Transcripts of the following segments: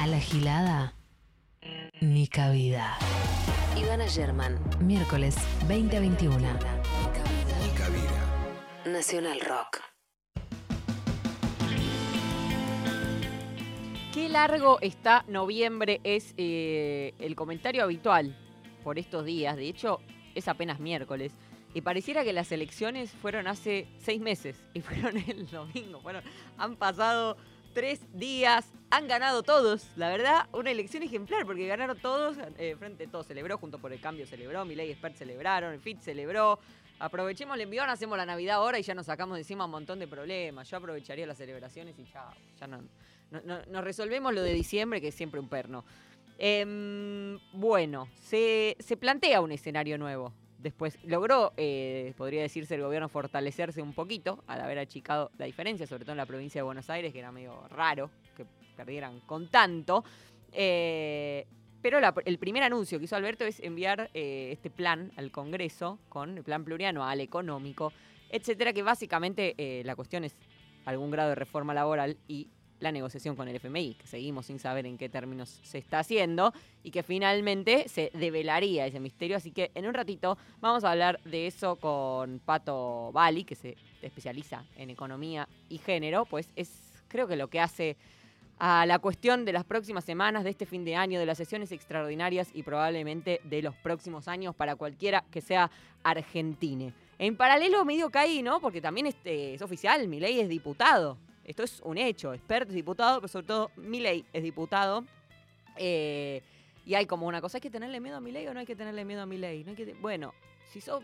A la gilada, ni cabida. Ivana German, miércoles 2021. Ni cabida. Nacional Rock. Qué largo está noviembre es eh, el comentario habitual por estos días. De hecho, es apenas miércoles. Y pareciera que las elecciones fueron hace seis meses y fueron el domingo. Bueno, han pasado tres días, han ganado todos. La verdad, una elección ejemplar porque ganaron todos, eh, frente a todos. Celebró, junto por el cambio celebró, Milei Expert celebraron, el FIT celebró. Aprovechemos el envión, hacemos la Navidad ahora y ya nos sacamos de encima un montón de problemas. Yo aprovecharía las celebraciones y ya, no- no- nos resolvemos lo de diciembre, que es siempre un perno. Em, bueno, se, se plantea un escenario nuevo. Después logró, eh, podría decirse, el gobierno fortalecerse un poquito al haber achicado la diferencia, sobre todo en la provincia de Buenos Aires, que era medio raro que perdieran con tanto. Eh, pero el primer anuncio que hizo Alberto es enviar eh, este plan al Congreso con el plan plurianual, económico, etcétera, que básicamente la cuestión es algún grado de reforma laboral y la negociación con el FMI, que seguimos sin saber en qué términos se está haciendo y que finalmente se develaría ese misterio. Así que en un ratito vamos a hablar de eso con Pato Bali, que se especializa en economía y género, pues es creo que lo que hace a la cuestión de las próximas semanas, de este fin de año, de las sesiones extraordinarias y probablemente de los próximos años para cualquiera que sea argentine. En paralelo medio caí, ¿no? Porque también este, es oficial, Milei es diputado. Esto es un hecho. Expert es diputado, pero sobre todo Milei es diputado. Eh, y hay como una cosa, ¿hay que tenerle miedo a Milei o no hay que tenerle miedo a Milei? No hay bueno, si sos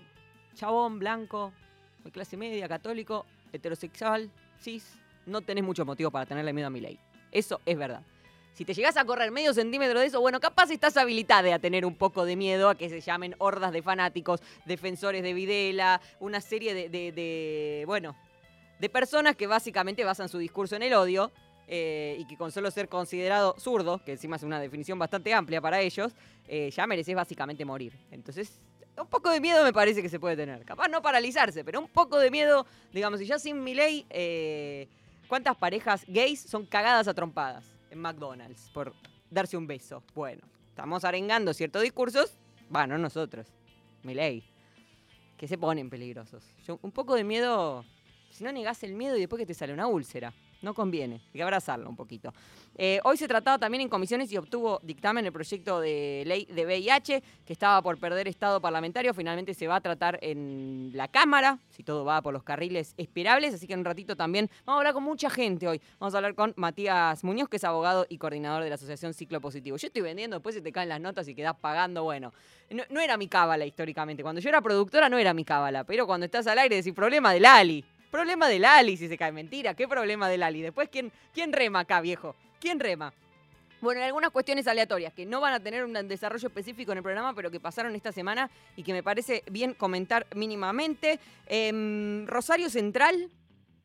chabón, blanco, de clase media, católico, heterosexual, cis, no tenés mucho motivo para tenerle miedo a Milei. Eso es verdad. Si te llegás a correr medio centímetro de eso, bueno, capaz estás habilitada a tener un poco de miedo a que se llamen hordas de fanáticos, defensores de Videla, una serie de, de- de, bueno, de personas que básicamente basan su discurso en el odio eh, y que con solo ser considerado zurdo, que encima es una definición bastante amplia para ellos, eh, ya mereces básicamente morir. Entonces, un poco de miedo me parece que se puede tener. Capaz no paralizarse, pero un poco de miedo, digamos, si ya sin mi ley, ¿cuántas parejas gays son cagadas a trompadas en McDonald's por darse un beso? Bueno, estamos arengando ciertos discursos, bueno, nosotros, mi ley, que se ponen peligrosos. Un poco de miedo, si no negás el miedo y después que te sale una úlcera. No conviene, hay que abrazarlo un poquito. Eh, hoy se trataba también en comisiones y obtuvo dictamen el proyecto de ley de VIH, que estaba por perder estado parlamentario. Finalmente se va a tratar en la Cámara, si todo va por los carriles esperables. Así que en un ratito también vamos a hablar con mucha gente hoy. Vamos a hablar con Matías Muñoz, que es abogado y coordinador de la Asociación Ciclo Positivo. Yo estoy vendiendo, después se te caen las notas y quedás pagando. Bueno, no, era mi cábala históricamente. Cuando yo era productora no era mi cábala, pero cuando estás al aire decís problema del Ali. Problema del Ali, si se cae. Mentira, ¿qué problema del Ali? Después, ¿quién, quién rema acá, viejo? ¿Quién rema? Bueno, en algunas cuestiones aleatorias que no van a tener un desarrollo específico en el programa, pero que pasaron esta semana y que me parece bien comentar mínimamente. Em, Rosario Central.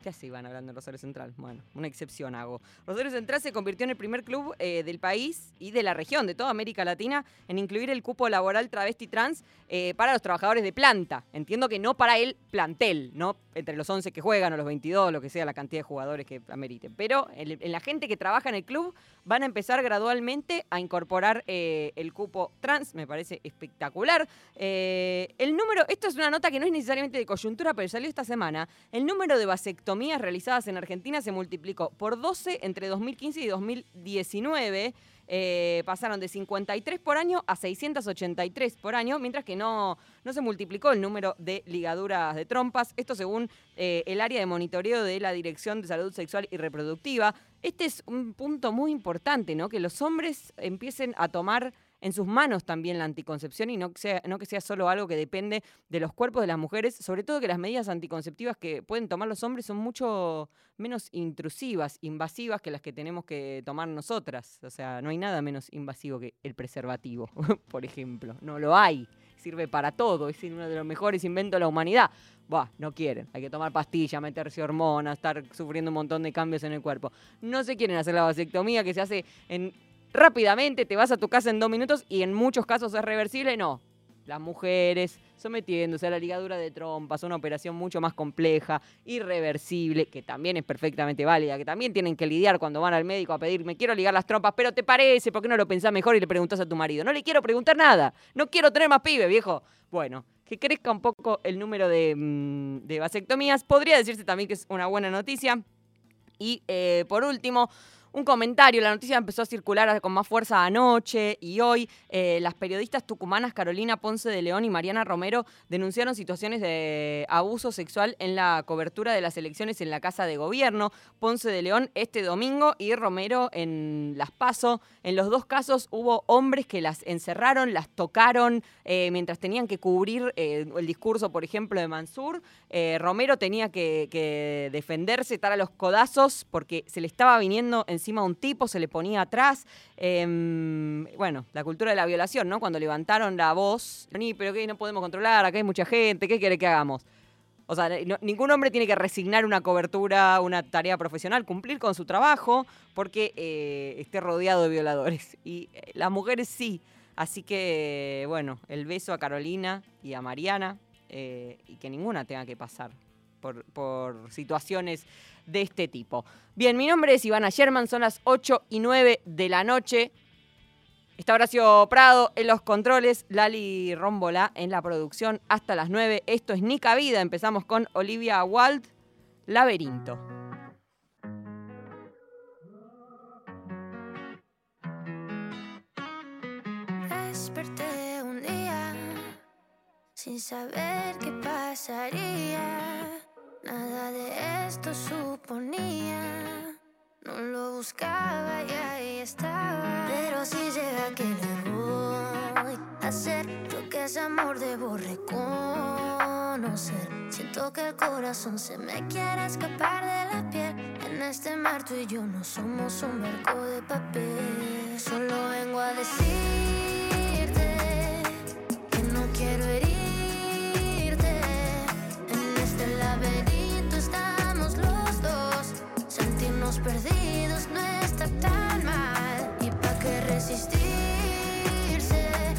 ¿Qué hace Iván hablando de Rosario Central? Bueno, una excepción hago. Rosario Central se convirtió en el primer club eh, del país y de la región, de toda América Latina, en incluir el cupo laboral travesti trans eh, para los trabajadores de planta. Entiendo que no para el plantel, no entre los 11 que juegan o los 22, lo que sea la cantidad de jugadores que ameriten. Pero en, la gente que trabaja en el club van a empezar gradualmente a incorporar eh, el cupo trans, me parece espectacular. El número, esto es una nota que no es necesariamente de coyuntura, pero salió esta semana. El número de vasectomías realizadas en Argentina se multiplicó por 12 entre 2015 y 2019. Eh, pasaron de 53 por año a 683 por año, mientras que no, no se multiplicó el número de ligaduras de trompas. Esto según eh, el área de monitoreo de la Dirección de Salud Sexual y Reproductiva. Este es un punto muy importante, ¿no? Que los hombres empiecen a tomar en sus manos también la anticoncepción y no que, sea, no que sea solo algo que depende de los cuerpos de las mujeres, sobre todo que las medidas anticonceptivas que pueden tomar los hombres son mucho menos intrusivas, invasivas que las que tenemos que tomar nosotras. O sea, no hay nada menos invasivo que el preservativo, por ejemplo. No lo hay. Sirve para todo, es uno de los mejores inventos de la humanidad. Buah, no quieren. Hay que tomar pastillas, meterse hormonas, estar sufriendo un montón de cambios en el cuerpo. No se quieren hacer la vasectomía que se hace en rápidamente, te vas a tu casa en dos minutos y en muchos casos es reversible. No. las mujeres sometiéndose a la ligadura de trompas, una operación mucho más compleja, irreversible, que también es perfectamente válida, que también tienen que lidiar cuando van al médico a pedir, me quiero ligar las trompas, pero ¿te parece? ¿Por qué no lo pensás mejor y le preguntás a tu marido? No le quiero preguntar nada, no quiero tener más pibe, viejo. Bueno, que crezca un poco el número de, mm, de vasectomías, podría decirse también que es una buena noticia. Y eh, por último, un comentario, la noticia empezó a circular con más fuerza anoche y hoy eh, las periodistas tucumanas Carolina Ponce de León y Mariana Romero denunciaron situaciones de abuso sexual en la cobertura de las elecciones en la Casa de Gobierno. Ponce de León este domingo y Romero en Las Paso. En los dos casos hubo hombres que las encerraron, las tocaron eh, mientras tenían que cubrir eh, el discurso, por ejemplo, de Mansur. Romero tenía que, defenderse, estar a los codazos porque se le estaba viniendo en encima un tipo, se le ponía atrás. Em, bueno, la cultura de la violación, ¿no? Cuando levantaron la voz, pero que no podemos controlar, acá hay mucha gente, ¿qué quiere que hagamos? O sea, ningún hombre tiene que resignar una cobertura, una tarea profesional, cumplir con su trabajo porque eh, esté rodeado de violadores. Y eh, las mujeres sí. Así que, bueno, el beso a Carolina y a Mariana eh, y que ninguna tenga que pasar por, por situaciones de este tipo. Bien, mi nombre es Ivana Sherman, son las 8 y 9 de la noche. Está Horacio Prado en los controles, Lali Rómbola en la producción hasta las 9. Esto es Nica Vida. Empezamos con Olivia Wald, Laberinto. Desperté un día sin saber qué pasaría Nada de esto suponía. No lo buscaba y ahí estaba. Pero si llega que le voy a hacer lo que es amor, debo reconocer. Siento que el corazón se me quiere escapar de la piel. En este mar tú y yo no somos un barco de papel. Solo vengo a decirte que no quiero herir perdidos no está tan mal. ¿Y para qué resistirse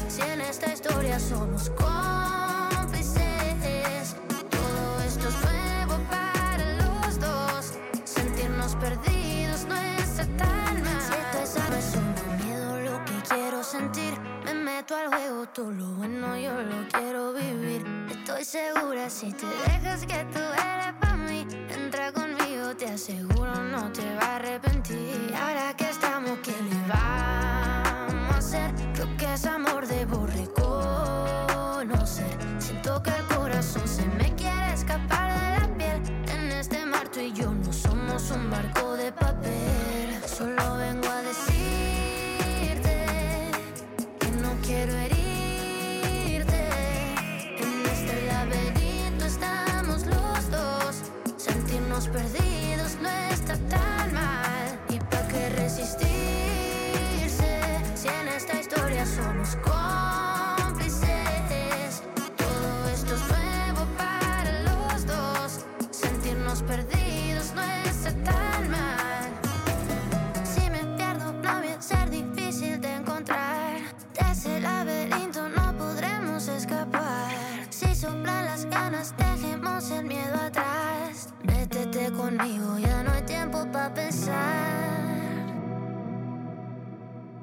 si en esta historia somos cómplices? Todo esto es nuevo para los dos. Sentirnos perdidos no está tan mal. Si esto es no miedo lo que quiero sentir. Me meto al juego, todo lo bueno yo lo quiero vivir. Estoy segura si te dejas que tú eres para mí. Entra te aseguro no te va a arrepentir. Ahora que estamos, ¿qué le vamos a hacer? Creo que es amor, debo reconocer. Siento que el corazón se me quiere escapar de la piel. En este mar tú y yo no somos un barco de papel. Solo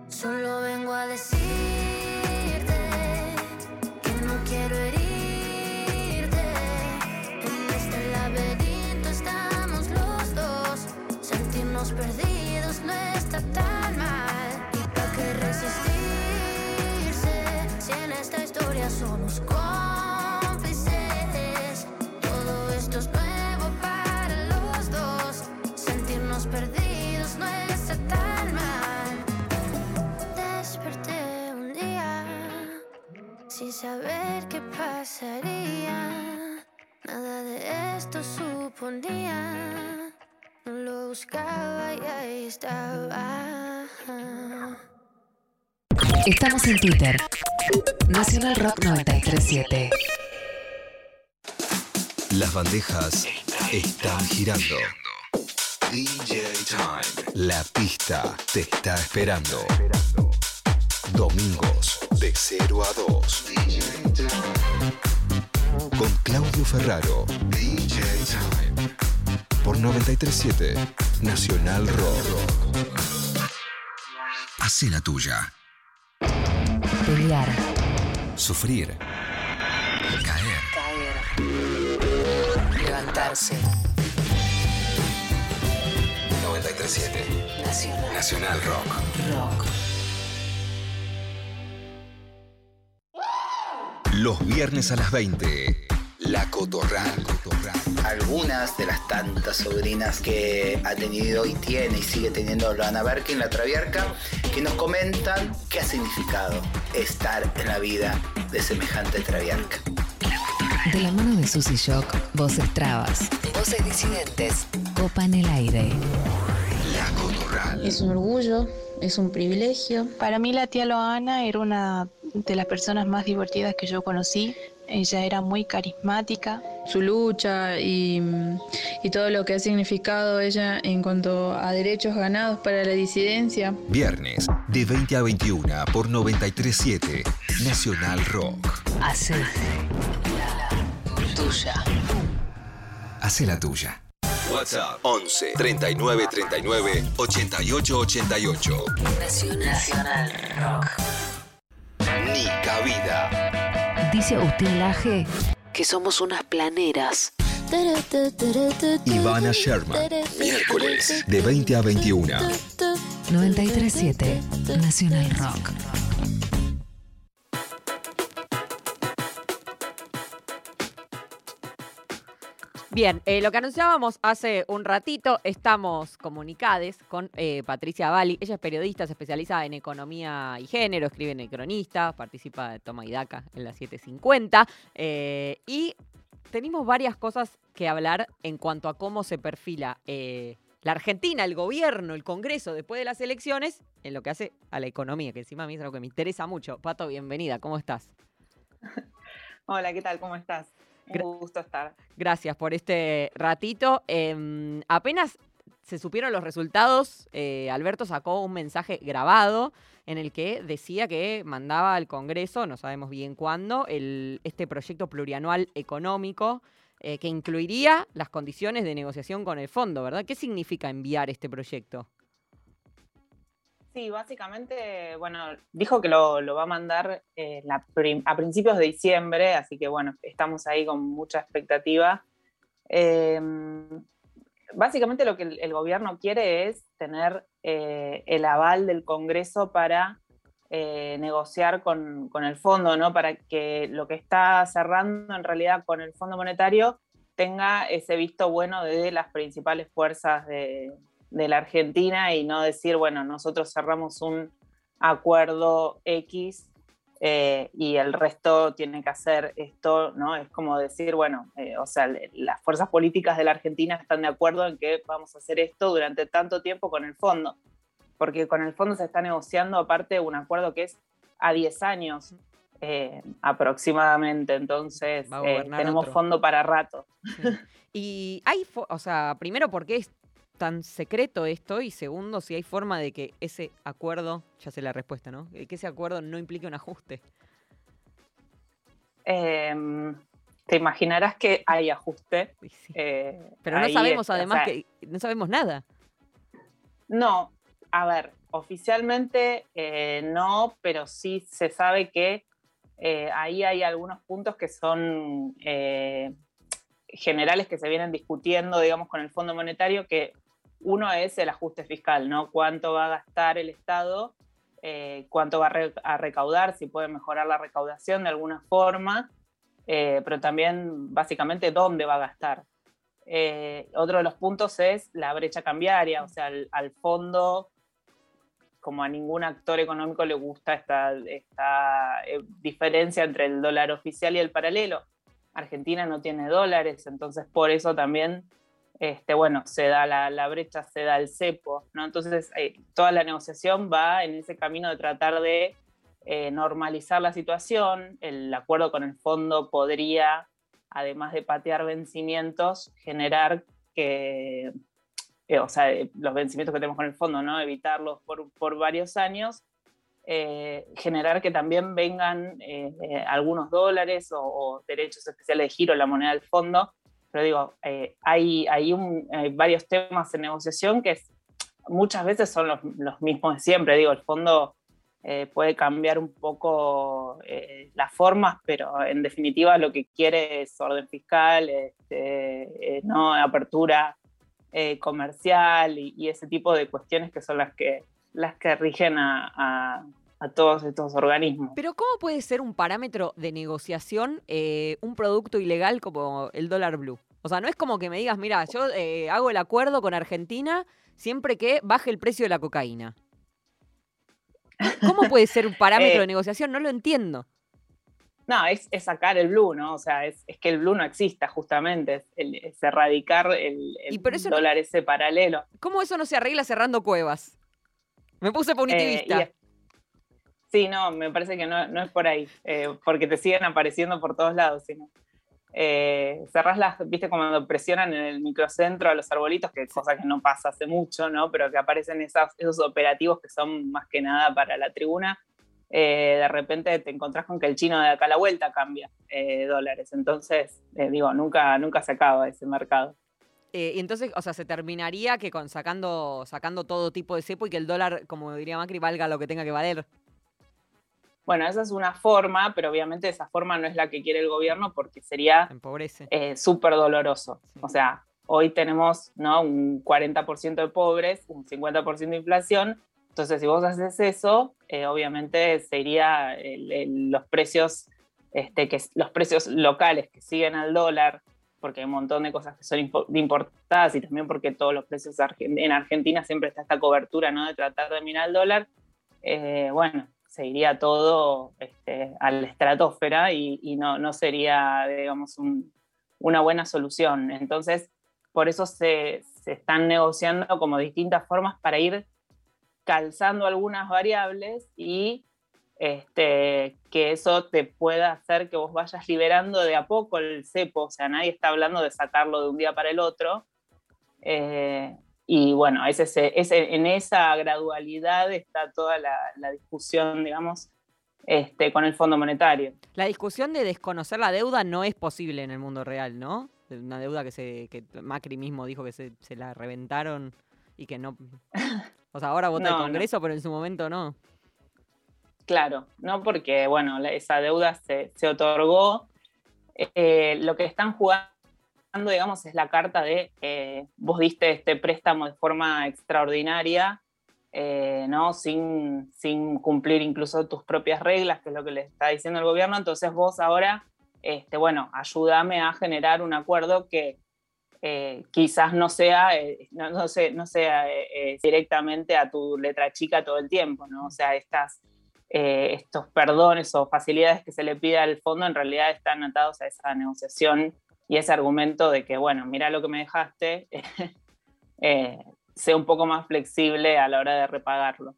Solo vengo a decirte que no quiero herirte. Saber qué pasaría. Nada de esto suponía. No lo buscaba y ahí estaba. Estamos en Twitter. Nacional Rock 937. Las bandejas están girando. DJ Time. La pista te está esperando. Domingos, De 0 a 2. Con Claudio Ferraro. DJ Time. Por 937 Nacional Rock. Hacé la tuya. Sufrir. Caer. Caer. Levantarse. 937 Nacional. Nacional Rock. Rock. Los viernes a las 20. La Cotorral. algunas de las tantas sobrinas que ha tenido y tiene y sigue teniendo Loana Berkin, la Traviarca, que nos comentan qué ha significado estar en la vida de semejante Traviarca. De la mano de Susy Shock, voces trabas, voces disidentes, copan el aire. La Cotorral. Es un orgullo, es un privilegio. Para mí la tía Loana era una de las personas más divertidas que yo conocí. Ella era muy carismática. Su lucha y, y todo lo que ha significado ella en cuanto a derechos ganados para la disidencia. Viernes de 20 a 21 por 937 Nacional Rock. Hace la tuya. Hace la tuya. WhatsApp 11 39 39 88 88. Nacional Rock. Ni cabida. Dice Agustín Laje que somos unas planeras. Ivana Sherman. Miércoles de 20 a 21. 937 Nacional Rock. Bien, eh, lo que anunciábamos hace un ratito, estamos comunicades con eh, Patricia Bali. Ella es periodista, se especializa en economía y género, escribe en El Cronista, participa de Toma y Daca en la 750. eh, y tenemos varias cosas que hablar en cuanto a cómo se perfila eh, la Argentina, el gobierno, el Congreso después de las elecciones, en lo que hace a la economía, que encima a mí es algo que me interesa mucho. Pato, bienvenida, ¿cómo estás? Hola, ¿qué tal? ¿Cómo estás? Un gusto estar. Gracias por este ratito. Em, apenas se supieron los resultados, eh, Alberto sacó un mensaje grabado en el que decía que mandaba al Congreso, no sabemos bien cuándo, el, este proyecto plurianual económico eh, que incluiría las condiciones de negociación con el fondo, ¿verdad? ¿Qué significa enviar este proyecto? Sí, básicamente, bueno, dijo que lo, va a mandar eh, a principios de diciembre, así que bueno, estamos ahí con mucha expectativa. Eh, básicamente lo que el, el gobierno quiere es tener eh, el aval del Congreso para eh, negociar con, con el fondo, ¿no? Para que lo que está cerrando en realidad con el Fondo Monetario tenga ese visto bueno de las principales fuerzas de, de la Argentina y no decir, bueno, nosotros cerramos un acuerdo X eh, y el resto tiene que hacer esto, ¿no? Es como decir, bueno, eh, o sea, las fuerzas políticas de la Argentina están de acuerdo en que vamos a hacer esto durante tanto tiempo con el fondo, porque con el fondo se está negociando aparte un acuerdo que es a 10 años eh, aproximadamente, entonces tenemos otro. fondo para rato. Y hay, o sea, primero, ¿por qué es tan secreto esto? Y segundo, si hay forma de que ese acuerdo, ya sé la respuesta, ¿no? Eh, Que ese acuerdo no implique un ajuste. Em, te imaginarás que hay ajuste. Sí. eh, Pero no sabemos además sea, que no sabemos nada. No, a ver, oficialmente eh, no, pero sí se sabe que eh, ahí hay algunos puntos que son eh, generales que se vienen discutiendo, digamos, con el Fondo Monetario, que uno es el ajuste fiscal, ¿no? Cuánto va a gastar el Estado, eh, cuánto va a, re- a recaudar, si puede mejorar la recaudación de alguna forma, eh, pero también básicamente dónde va a gastar. Eh, otro de los puntos es la brecha cambiaria, o sea, al, fondo, como a ningún actor económico le gusta esta, esta diferencia entre el dólar oficial y el paralelo. Argentina no tiene dólares, entonces por eso también, este, bueno, se da la, brecha, se da el cepo, ¿no? Entonces eh, toda la negociación va en ese camino de tratar de eh, normalizar la situación. El acuerdo con el fondo podría además de patear vencimientos, generar que, eh, o sea, los vencimientos que tenemos con el fondo, ¿no? Evitarlos por, por varios años. generar que también vengan algunos dólares o, o derechos especiales de giro, la moneda del fondo. Pero digo, eh, hay, hay, varios temas en negociación que muchas veces son los, los mismos de siempre. Digo, el fondo eh, puede cambiar un poco eh, las formas, pero en definitiva lo que quiere es orden fiscal, este, no apertura comercial y, ese tipo de cuestiones que son las que, las que rigen a- a todos estos organismos. Pero ¿cómo puede ser un parámetro de negociación eh, un producto ilegal como el dólar blue? O sea, no es como que me digas, mira, yo eh, hago el acuerdo con Argentina siempre que baje el precio de la cocaína. ¿Cómo puede ser un parámetro Eh, de negociación? No lo entiendo. No, es, es sacar el blue, ¿no? O sea, es, es que el blue no exista justamente, es, el- es erradicar el, el Y pero eso no- dólar ese paralelo. ¿Cómo eso no se arregla cerrando cuevas? Me puse punitivista. Sí, no, me parece que no, es por ahí, eh, porque te siguen apareciendo por todos lados. Sino, eh, cerrás las, viste, cuando presionan en el microcentro a los arbolitos, que es cosa que no pasa hace mucho, ¿no? Pero que aparecen esos operativos que son más que nada para la tribuna. eh, de repente te encontrás con que el chino de acá a la vuelta cambia eh, dólares. Entonces, digo, nunca, nunca se acaba ese mercado. Y entonces, o sea, se terminaría que con sacando, sacando todo tipo de cepo y que el dólar, como diría Macri, valga lo que tenga que valer. Bueno, esa es una forma, pero obviamente esa forma no es la que quiere el gobierno porque sería eh, súper doloroso. Sí. O sea, hoy tenemos ¿no? un 40% de pobres, un 50% de inflación. Entonces, si vos haces eso, eh, obviamente sería el- el- los precios, este, que, los precios locales que siguen al dólar, porque hay un montón de cosas que son importadas y también porque todos los precios en Argentina siempre está esta cobertura ¿no? de tratar de mirar el dólar. eh, bueno, se iría todo este, a la estratosfera y, no, sería, digamos, un, una buena solución. Entonces, por eso se, se están negociando como distintas formas para ir calzando algunas variables y este, que eso te pueda hacer que vos vayas liberando de a poco el cepo. O sea, nadie está hablando de sacarlo de un día para el otro. Eh, y bueno, ese, ese- ese- en esa gradualidad está toda la, la discusión, digamos, este, con el Fondo Monetario. La discusión de desconocer la deuda no es posible en el mundo real, ¿no? Una deuda que se que Macri mismo dijo que se, se la reventaron y que no... O sea, ahora vota No, el no. Congreso, pero en su momento no. Claro, no porque, bueno, esa deuda se, se otorgó. Eh, lo que están jugando, digamos, es la carta de eh, vos diste este préstamo de forma extraordinaria, eh, ¿no? Sin, sin cumplir incluso tus propias reglas, que es lo que le está diciendo el gobierno. Entonces vos ahora, este, bueno, ayúdame a generar un acuerdo que eh, quizás no sea, eh, no, no no sea eh, eh, directamente a tu letra chica todo el tiempo, ¿no? O sea, estas eh, estos perdones o facilidades que se le pide al fondo en realidad están atados a esa negociación y ese argumento de que, bueno, mira lo que me dejaste, eh, sea un poco más flexible a la hora de repagarlo.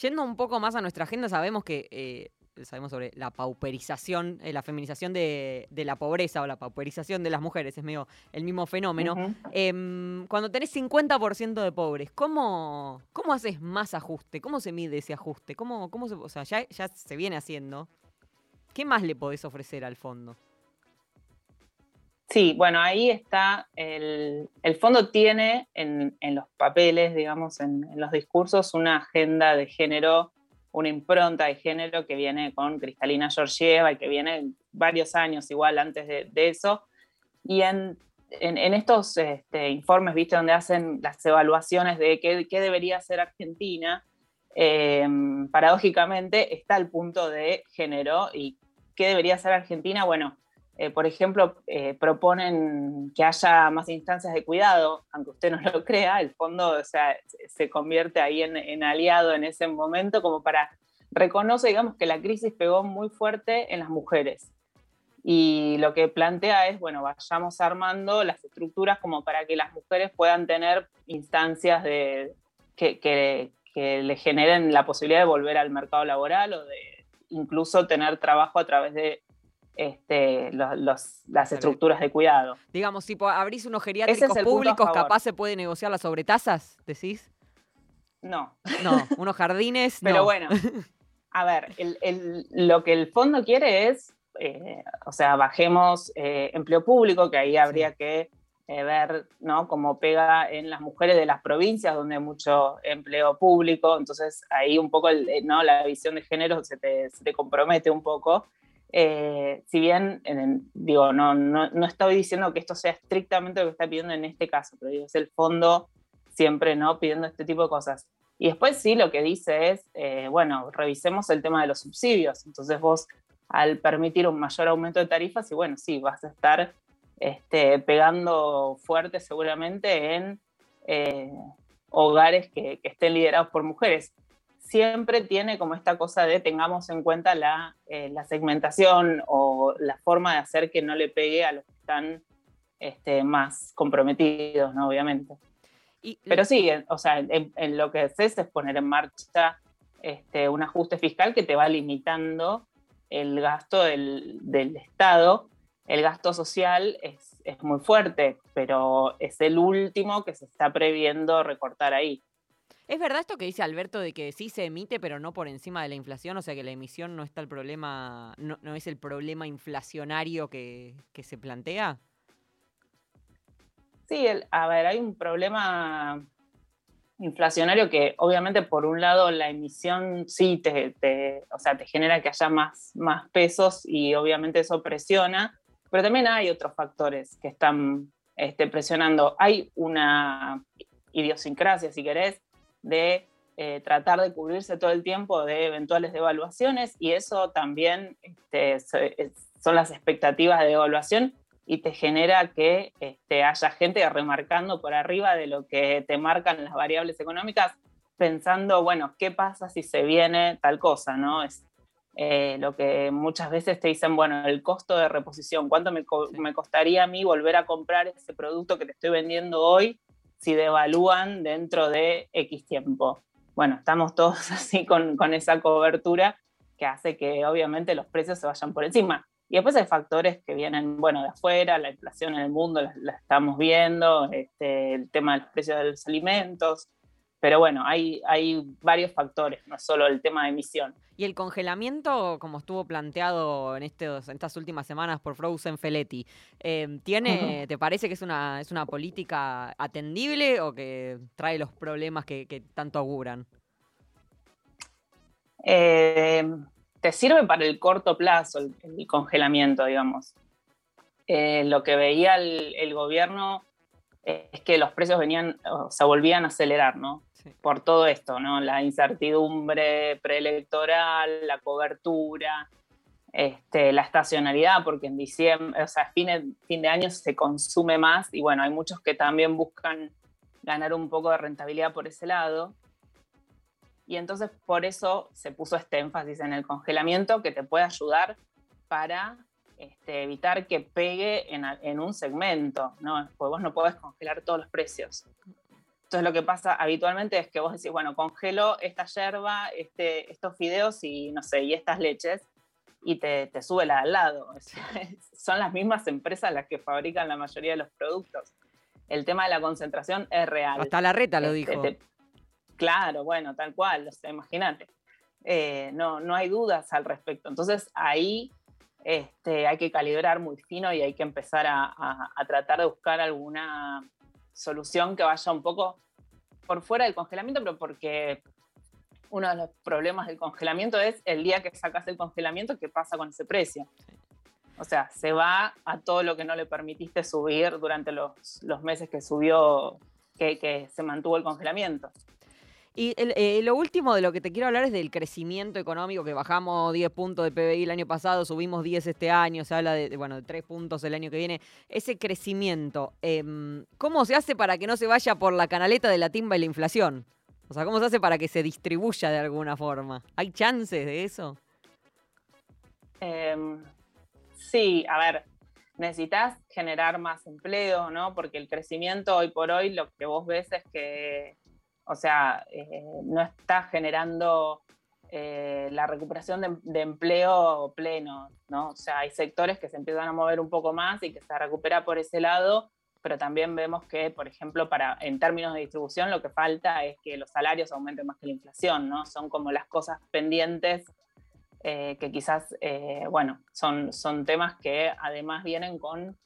Yendo un poco más a nuestra agenda, sabemos que eh, sabemos sobre la pauperización, eh, la feminización de, de la pobreza o la pauperización de las mujeres, es medio el mismo fenómeno. Ujú. Em, cuando tenés 50% de pobres, ¿cómo, ¿cómo haces más ajuste? ¿Cómo se mide ese ajuste? ¿Cómo, cómo se, o sea, ya, ya se viene haciendo. ¿Qué más le podés ofrecer al fondo? Sí, bueno, ahí está, el, el fondo tiene en, en los papeles, digamos, en, los discursos, una agenda de género, una impronta de género que viene con Cristalina Georgieva y que viene varios años igual antes de, eso. Y en, en- estos este, informes, viste, donde hacen las evaluaciones de qué, qué debería hacer Argentina, eh, paradójicamente está el punto de género y qué debería hacer Argentina. Bueno, eh, por ejemplo, eh, proponen que haya más instancias de cuidado, aunque usted no lo crea, el fondo o sea, se- convierte ahí en, en aliado en ese momento como para reconoce, digamos, que la crisis pegó muy fuerte en las mujeres. Y lo que plantea es, bueno, vayamos armando las estructuras como para que las mujeres puedan tener instancias de, que, que, que le generen la posibilidad de volver al mercado laboral o de incluso tener trabajo a través de este, los- los- las estructuras de cuidado. Digamos, si abrís unos geriátricos es públicos, capaz se puede negociar las sobretasas, decís. No, No, unos jardines, pero no. bueno, A ver, el- el- lo que el fondo quiere es, eh, o sea, bajemos eh, empleo público, que ahí habría que eh, ver ¿no? cómo pega en las mujeres de las provincias donde hay mucho empleo público, entonces ahí un poco el- eh, ¿no? la visión de género se te, se te compromete un poco. Eh, si bien, en- digo, no, no, no estoy diciendo que esto sea estrictamente lo que está pidiendo en este caso, pero digo, es el fondo siempre no pidiendo este tipo de cosas. Y después sí, lo que dice es, eh, bueno, revisemos el tema de los subsidios. Entonces vos, al permitir un mayor aumento de tarifas, y bueno, sí, vas a estar este, pegando fuerte seguramente en eh, hogares que, que estén liderados por mujeres. Siempre tiene como esta cosa de tengamos en cuenta la, eh, la segmentación o la forma de hacer que no le pegue a los que están este, más comprometidos, ¿no? Obviamente. Y Pero sí, en- o sea, en, en lo que haces es poner en marcha este, un ajuste fiscal que te va limitando el gasto del, del Estado. El gasto social es, es muy fuerte, pero es el último que se está previendo recortar ahí. ¿Es verdad esto que dice Alberto de que sí se emite, pero no por encima de la inflación? O sea, que la emisión no está el problema, no, es el problema inflacionario que, se plantea. Sí, el- a ver, hay un problema inflacionario que obviamente por un lado la emisión sí te, o sea, te genera que haya más, más pesos y obviamente eso presiona, pero también hay otros factores que están este, presionando. Hay una idiosincrasia, si querés, de eh, tratar de cubrirse todo el tiempo de eventuales devaluaciones y eso también este, so- es- son las expectativas de devaluación y te genera que este, haya gente remarcando por arriba de lo que te marcan las variables económicas, pensando, bueno, ¿qué pasa si se viene tal cosa? ¿no? Es eh, lo que muchas veces te dicen, bueno, el costo de reposición, ¿cuánto me, co- me costaría a mí volver a comprar ese producto que te estoy vendiendo hoy si devalúan dentro de X tiempo? Bueno, estamos todos así con, con esa cobertura que hace que obviamente los precios se vayan por encima. Y después hay factores que vienen, bueno, de afuera, la inflación en el mundo la, estamos viendo, este, el tema de los precios de los alimentos, pero bueno, hay, hay varios factores, no solo el tema de emisión. Y el congelamiento, como estuvo planteado en, estos, en estas últimas semanas por Frozen Feletti, eh, ¿tiene, ¿te parece que es una, es una política atendible o que trae los problemas que, que tanto auguran? Eh, te sirve para el corto plazo el, el congelamiento, digamos. Eh, lo que veía el, el gobierno es que los precios venían, o sea, volvían a acelerar, ¿no? Por todo esto, ¿no? La incertidumbre preelectoral, la cobertura, este, la estacionalidad, porque en diciembre, o sea, fin de, fin de año se consume más y bueno, hay muchos que también buscan ganar un poco de rentabilidad por ese lado. Y entonces por eso se puso este énfasis en el congelamiento que te puede ayudar para este, evitar que pegue en, en un segmento, ¿no? Porque vos no podés congelar todos los precios. Entonces lo que pasa habitualmente es que vos decís, bueno, congelo esta yerba, este, estos fideos y no sé, y estas leches, y te, te sube la al lado. O sea, son las mismas empresas las que fabrican la mayoría de los productos. El tema de la concentración es real. Hasta la reta lo Este, dijo. te- claro, bueno, tal cual, o sea, imagínate. Eh, no, no hay dudas al respecto. Entonces ahí este, hay que calibrar muy fino y hay que empezar a, a- a tratar de buscar alguna solución que vaya un poco por fuera del congelamiento, pero porque uno de los problemas del congelamiento es el día que sacas el congelamiento, ¿qué pasa con ese precio? O sea, se va a todo lo que no le permitiste subir durante los, los meses que subió, que, que se mantuvo el congelamiento. Y eh, lo último de lo que te quiero hablar es del crecimiento económico, que bajamos 10 puntos de PBI el año pasado, subimos 10 este año, se habla de, bueno, de 3 puntos el año que viene. Ese crecimiento, em, ¿cómo se hace para que no se vaya por la canaleta de la timba y la inflación? O sea, ¿cómo se hace para que se distribuya de alguna forma? ¿Hay chances de eso? Eh, sí, a ver, necesitas generar más empleo, ¿no? Porque el crecimiento hoy por hoy lo que vos ves es que, o sea, eh, no está generando eh, la recuperación de, empleo pleno, ¿no? O sea, hay sectores que se empiezan a mover un poco más y que se recupera por ese lado, pero también vemos que, por ejemplo, para, en términos de distribución, lo que falta es que los salarios aumenten más que la inflación, ¿no? Son como las cosas pendientes eh, que quizás, bueno, son, son temas que además vienen con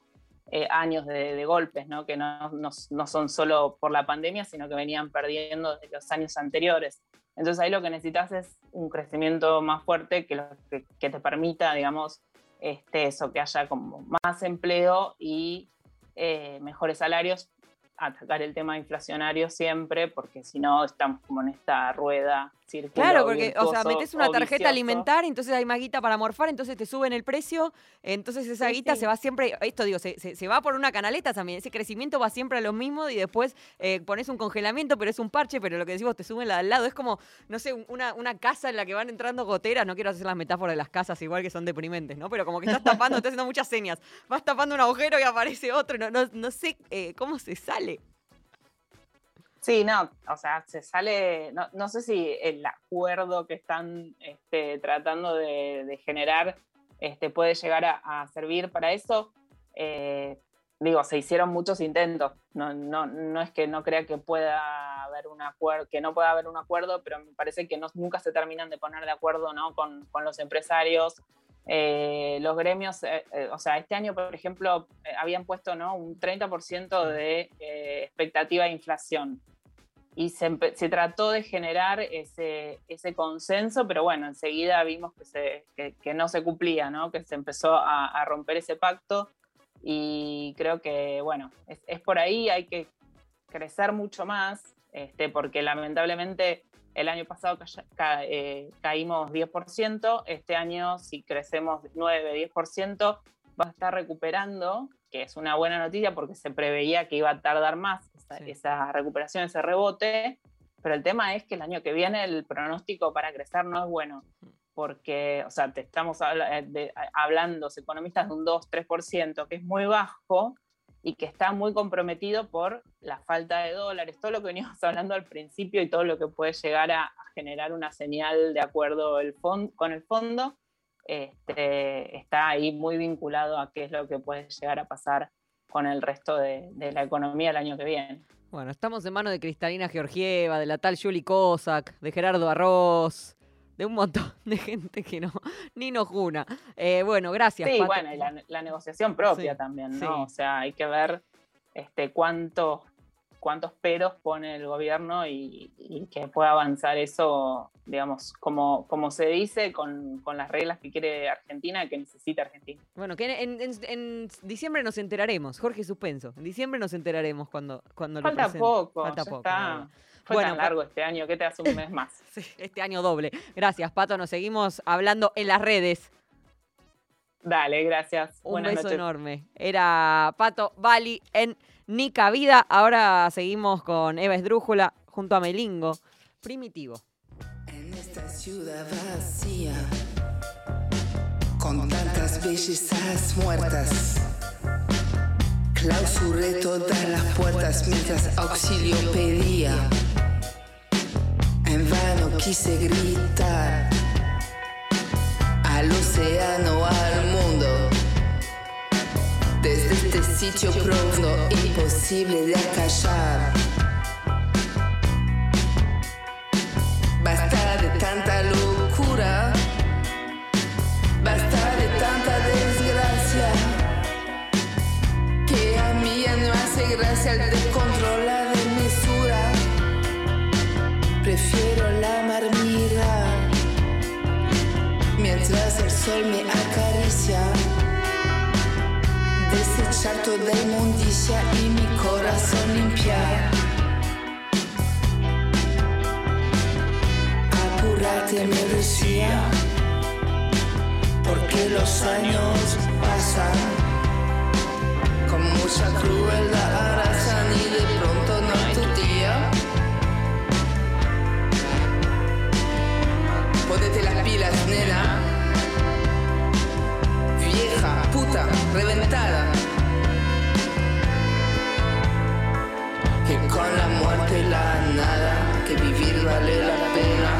eh, años de, de golpes, ¿no? que no, no- no son solo por la pandemia, sino que venían perdiendo desde los años anteriores. Entonces ahí lo que necesitas es un crecimiento más fuerte que, lo, que, que te permita, digamos, este, eso, que haya como más empleo y eh, mejores salarios, atacar el tema inflacionario siempre, porque si no estamos como en esta rueda Claro, porque, o sea, metes una tarjeta alimentaria, entonces hay más guita para morfar, entonces te suben el precio, entonces esa Sí, guita sí. se va siempre, esto digo, se, se- se va por una canaleta también, ese crecimiento va siempre a lo mismo y después eh, pones un congelamiento, pero es un parche, pero lo que decimos te suben la de al lado, es como, no sé, un- una, una casa en la que van entrando goteras, no quiero hacer las metáforas de las casas igual que son deprimentes, ¿no? Pero como que estás tapando, estás haciendo muchas señas, vas tapando un agujero y aparece otro, no, no, no sé eh, cómo se sale. Sí, no, o sea, se sale, no, sé si el acuerdo que están este, tratando de, generar este, puede llegar a, servir para eso. Eh, digo, se hicieron muchos intentos. No, no, no es que no crea que pueda haber un acuerdo, que no pueda haber un acuerdo, pero me parece que nunca se terminan de poner de acuerdo ¿no? con, con los empresarios. Eh, los gremios, eh, eh, o sea, este año, por ejemplo, eh, habían puesto ¿no? un 30% de eh, expectativa de inflación y se, se trató de generar ese, ese consenso, pero bueno, enseguida vimos que, se, que, que no se cumplía, ¿no? que se empezó a, a romper ese pacto y creo que, bueno, es, es por ahí, hay que crecer mucho más, este, porque lamentablemente el año pasado calla- ca- eh, caímos 10%, este año si crecemos 9-10% va a estar recuperando, que es una buena noticia porque se preveía que iba a tardar más esa, Sí. esa recuperación, ese rebote, pero el tema es que el año que viene el pronóstico para crecer no es bueno, porque, o sea, te estamos habla- eh, de- hablando, los economistas, de un 2-3%, que es muy bajo y que está muy comprometido por la falta de dólares, todo lo que veníamos hablando al principio y todo lo que puede llegar a, generar una señal de acuerdo el con el fondo, este, está ahí muy vinculado a qué es lo que puede llegar a pasar con el resto de, de la economía el año que viene. Bueno, estamos en manos de Cristalina Georgieva, de la tal Julie Kosak, de Gerardo Arroz, de un montón de gente que no, ni nos juna. Eh, bueno, gracias. Sí, Pato. bueno, y la, la negociación propia Sí, también, sí. ¿no? O sea, hay que ver este, cuántos, cuántos peros pone el gobierno y, y que pueda avanzar eso, digamos, como, como se dice, con, con las reglas que quiere Argentina, que necesita Argentina. Bueno, que en, en- en diciembre nos enteraremos. Jorge Suspenso. En diciembre nos enteraremos cuando, cuando lo Falta presente. poco, Falta ya poco. está. Fue Bueno, tan largo este año, ¿qué te hace un mes más? Sí, este año doble. Gracias, Pato. Nos seguimos hablando en las redes. Dale, gracias. Un Buenas beso noches. enorme. Era Pato Bali en Nica Vida. Ahora seguimos con Eva Esdrújula junto a Melingo. Primitivo. En esta ciudad vacía, con tantas bellezas muertas, clausuré todas las puertas mientras auxilio pedía. En vano quise gritar al océano, al mundo. Desde este sitio profundo, imposible de acallar. Basta de tanta locura, el descontrol, la desmesura. Prefiero la mar mirar, mientras el sol me acaricia. Desechar toda inmundicia y mi corazón limpiar. apurarte me decía, porque los años pasan, con mucha crueldad Ponete las pilas, nena. Vieja, puta, reventada. Que con la muerte la nada, que vivir vale la pena.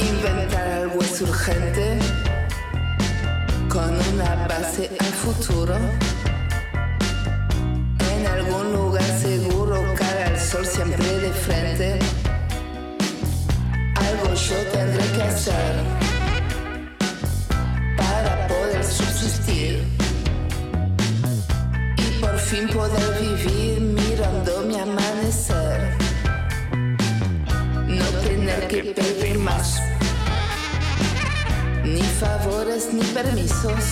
Inventar algo es urgente, con una base al futuro. Favores ni permisos.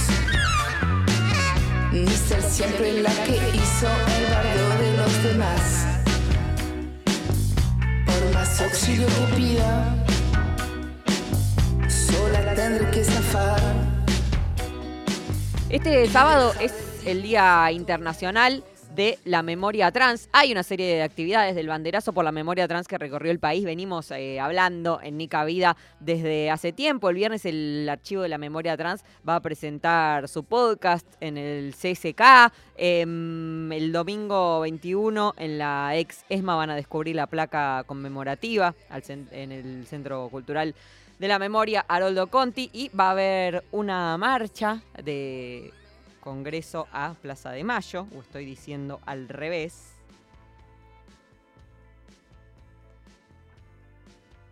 Ni ser siempre la que hizo el barrio de los demás. Por más auxilio que pida, sola tendré que zafar. Este sábado es el Día Internacional de la Memoria Trans. Hay una serie de actividades del banderazo por la memoria trans que recorrió el país. Venimos eh, hablando en Nica Vida desde hace tiempo. El viernes el Archivo de la Memoria Trans va a presentar su podcast en el CSK. Em, el domingo 21 en la ex ESMA van a descubrir la placa conmemorativa en el Centro Cultural de la Memoria Haroldo Conti y va a haber una marcha de Congreso a Plaza de Mayo, o estoy diciendo al revés.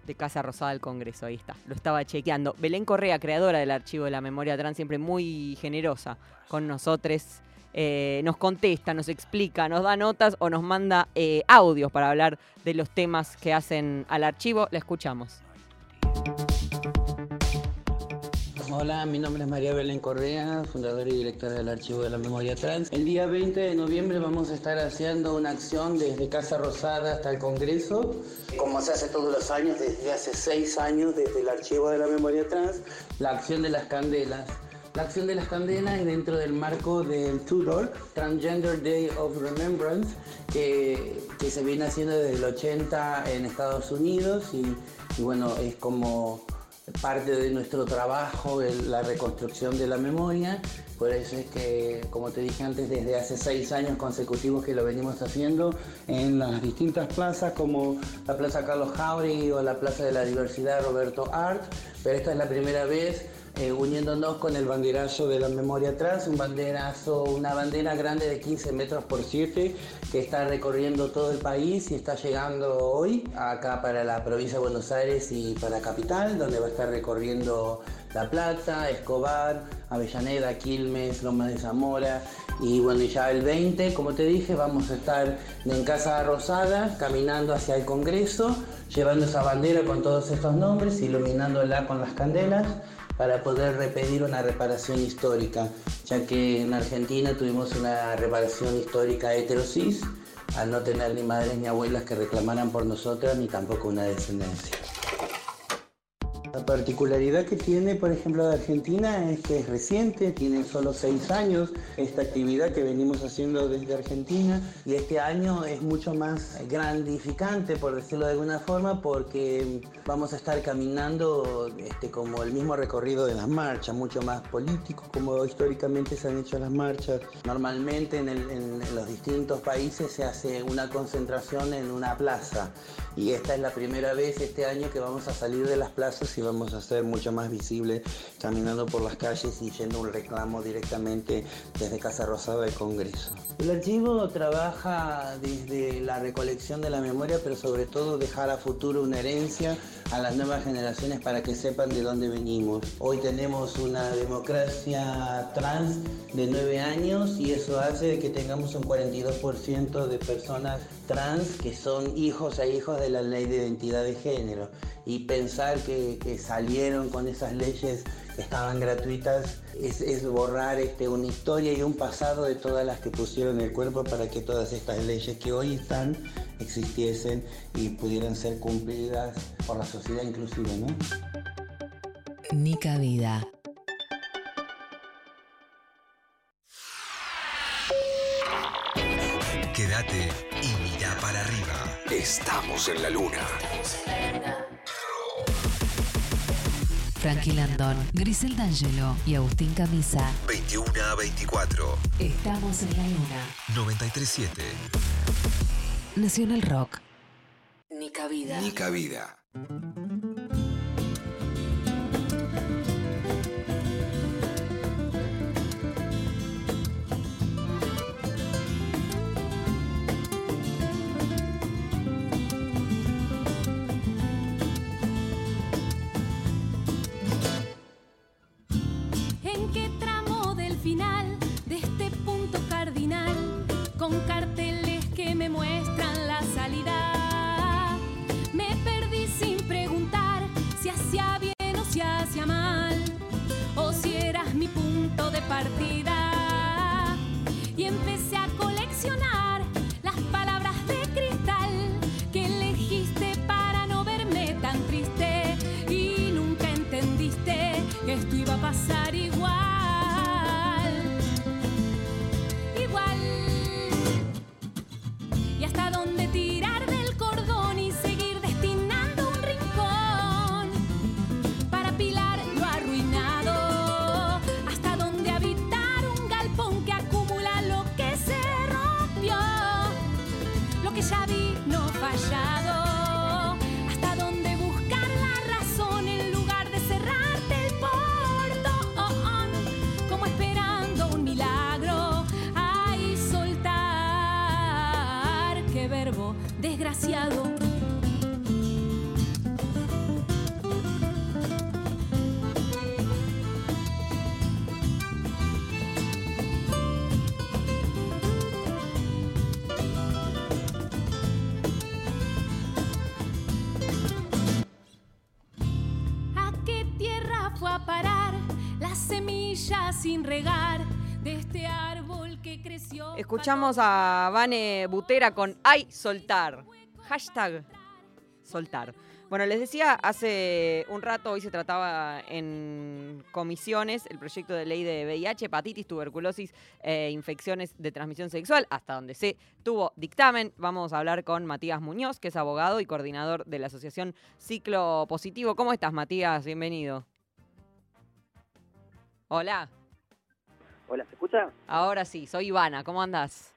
De Casa Rosada del Congreso, ahí está, lo estaba chequeando. Belén Correa, creadora del Archivo de la Memoria Trans, siempre muy generosa con nosotros. eh, nos contesta, nos explica, nos da notas o nos manda eh, audios para hablar de los temas que hacen al archivo. La escuchamos. Hola, mi nombre es María Belén Correa, fundadora y directora del Archivo de la Memoria Trans. El día 20 de noviembre vamos a estar haciendo una acción desde Casa Rosada hasta el Congreso, como se hace todos los años, desde hace seis años, desde el Archivo de la Memoria Trans, la acción de las candelas. La acción de las candelas es dentro del marco del Tudor Transgender Day of Remembrance, que, que se viene haciendo desde el 80 en Estados Unidos y, y bueno, es como parte de nuestro trabajo, el- la reconstrucción de la memoria. Por eso es que, como te dije antes, desde hace seis años consecutivos que lo venimos haciendo en las distintas plazas como la Plaza Carlos Jauregui o la Plaza de la Diversidad Roberto Art. Pero esta es la primera vez eh, uniéndonos con el banderazo de la memoria trans, un banderazo, una bandera grande de 15 metros por 7 que está recorriendo todo el país y está llegando hoy acá para la provincia de Buenos Aires y para Capital, donde va a estar recorriendo La Plata, Escobar, Avellaneda, Quilmes, Lomas de Zamora y bueno, ya el 20, como te dije, vamos a estar en Casa Rosada, caminando hacia el Congreso, llevando esa bandera con todos estos nombres, iluminándola con las candelas para poder repetir una reparación histórica, ya que en Argentina tuvimos una reparación histórica heterosis, al no tener ni madres ni abuelas que reclamaran por nosotras, ni tampoco una descendencia. La particularidad que tiene, por ejemplo, de Argentina es que es reciente, tiene solo seis años esta actividad que venimos haciendo desde Argentina y este año es mucho más grandificante, por decirlo de alguna forma, porque vamos a estar caminando este, como el mismo recorrido de las marchas, mucho más político, como históricamente se han hecho las marchas. Normalmente en, los distintos países se hace una concentración en una plaza y esta es la primera vez este año que vamos a salir de las plazas y vamos a ser mucho más visibles caminando por las calles y yendo un reclamo directamente desde Casa Rosada del Congreso. El archivo trabaja desde la recolección de la memoria, pero sobre todo dejar a futuro una herencia a las nuevas generaciones para que sepan de dónde venimos. Hoy tenemos una democracia trans de nueve años y eso hace que tengamos un 42% de personas trans que son hijos e hijos de la ley de identidad de género. Y pensar que, que salieron con esas leyes que estaban gratuitas es, es borrar este, una historia y un pasado de todas las que pusieron el cuerpo para que todas estas leyes que hoy están existiesen y pudieran ser cumplidas por la sociedad inclusive, ¿no? Nica Vida. Quédate y. Estamos en la luna. Frankie Landón, Grisel D'Angelo y Agustín Camisa. 21 a 24. Estamos en la luna. 937. Nacional Rock. Nica Vida. Nica Vida. partida. Escuchamos a Vane Butera con Ay Soltar. Hashtag soltar. Bueno, les decía, hace un rato, hoy se trataba en comisiones el proyecto de ley de VIH, hepatitis, tuberculosis e infecciones de transmisión sexual, hasta donde se tuvo dictamen. Vamos a hablar con Matías Muñoz, que es abogado y coordinador de la Asociación Ciclo Positivo. ¿Cómo estás, Matías? Bienvenido. Hola. Hola, ¿se escucha? Ahora sí, soy Ivana. ¿Cómo andás?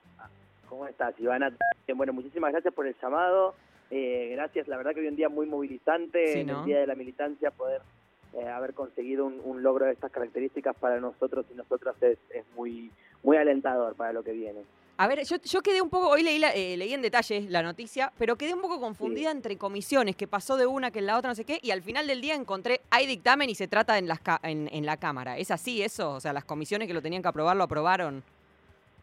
¿Cómo estás, Ivana? Bueno, muchísimas gracias por el llamado. Eh, gracias, la verdad que hoy un día muy movilizante, Sí, en ¿no? el Día de la Militancia, poder eh, haber conseguido un, un logro de estas características para nosotros y nosotras es, es muy, muy alentador para lo que viene. A ver, yo, yo quedé un poco, hoy leí, la- eh, leí en detalle la noticia, pero quedé un poco confundida entre comisiones, que pasó de una que en la otra, no sé qué, y al final del día encontré, hay dictamen y se trata en, las en, en la Cámara. ¿Es así eso? O sea, las comisiones que lo tenían que aprobar, lo aprobaron.